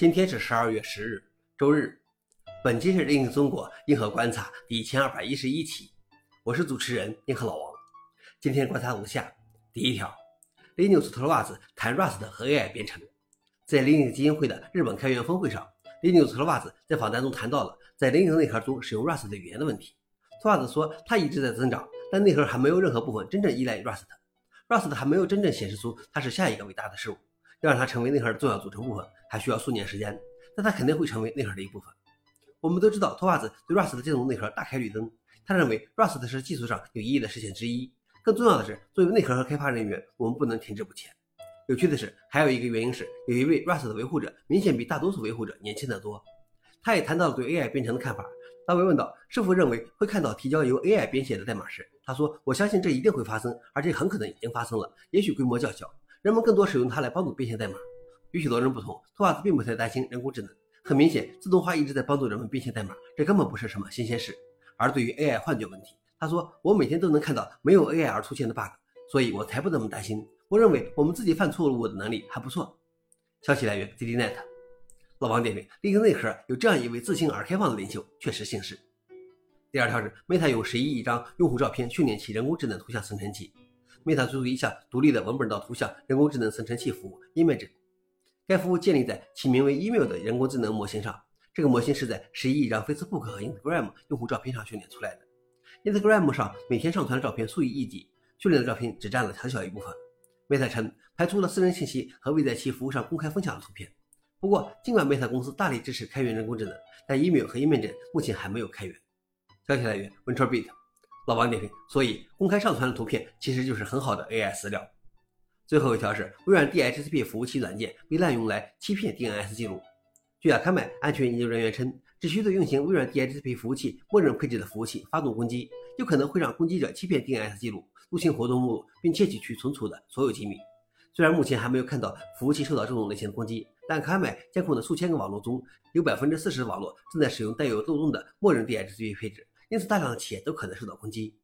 今天是十二月十日，周日。本期是《另一中国硬核观察》第一千二百一十一期，我是主持人硬核老王。今天观察如下：第一条，Linux 特瓦兹谈 Rust 和 AI 编程。在 Linux 基金会的日本开源峰会上，Linux 特瓦兹在访谈中谈到了在 Linux 内核中使用 Rust 的语言的问题。特瓦兹说，他一直在增长，但内核还没有任何部分真正依赖 Rust，Rust 还没有真正显示出它是下一个伟大的事物。要让它成为内核的重要组成部分，还需要数年时间，但它肯定会成为内核的一部分。我们都知道，托瓦兹对 Rust 的这种内核大开绿灯，他认为 Rust 是技术上有意义的事情之一。更重要的是，作为内核和开发人员，我们不能停滞不前。有趣的是，还有一个原因是，有一位 Rust 的维护者明显比大多数维护者年轻得多。他也谈到了对 AI 编程的看法。当被问到是否认为会看到提交由 AI 编写的代码时，他说：“我相信这一定会发生，而且很可能已经发生了，也许规模较小。”人们更多使用它来帮助编写代码。与许多人不同，托瓦斯并不太担心人工智能。很明显，自动化一直在帮助人们编写代码，这根本不是什么新鲜事。而对于 AI 幻觉问题，他说：“我每天都能看到没有 AI 而出现的 bug，所以我才不那么担心。我认为我们自己犯错误的能力还不错。”消息来源：ZDNet。老王点评：利用内核有这样一位自信而开放的领袖，确实幸事。第二条是，Meta 用十一亿张用户照片训练其人工智能图像生成器。Meta 推出一项独立的文本到图像人工智能生成器服务 Image，该服务建立在其名为 Email 的人工智能模型上。这个模型是在十一亿张 Facebook 和 Instagram 用户照片上训练出来的。Instagram 上每天上传的照片数以亿计，训练的照片只占了很小一部分。Meta 称排除了私人信息和未在其服务上公开分享的图片。不过，尽管 Meta 公司大力支持开源人工智能，但 Email 和 Image 目前还没有开源。消息来源：VentureBeat。老王点评：所以公开上传的图片其实就是很好的 AI 饲料。最后一条是微软 DHCP 服务器软件被滥用来欺骗 DNS 记录。据阿卡麦安全研究人员称，只需对运行微软 DHCP 服务器默认配置的服务器发动攻击，就可能会让攻击者欺骗 DNS 记录、入侵活动目录，并窃取其存储的所有机密。虽然目前还没有看到服务器受到这种类型的攻击，但卡麦监控的数千个网络中有百分之四十的网络正在使用带有漏洞的默认 DHCP 配置。因此，大量的企业都可能受到攻击。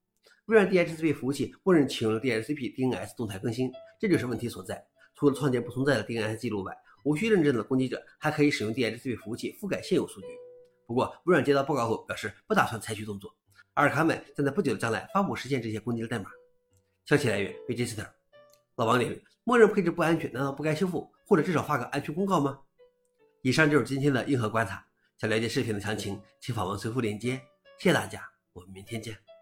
微软 DHCP 服务器默认启用了 DHCP DNS 动态更新，这就是问题所在。除了创建不存在的 DNS 记录外，无需认证的攻击者还可以使用 DHCP 服务器覆盖现有数据。不过，微软接到报告后表示不打算采取动作。阿尔卡们将在不久的将来发布实现这些攻击的代码。消息来源：Register。老王点：默认配置不安全，难道不该修复，或者至少发个安全公告吗？以上就是今天的硬核观察。想了解视频的详情，请访问随后链接。谢谢大家，我们明天见。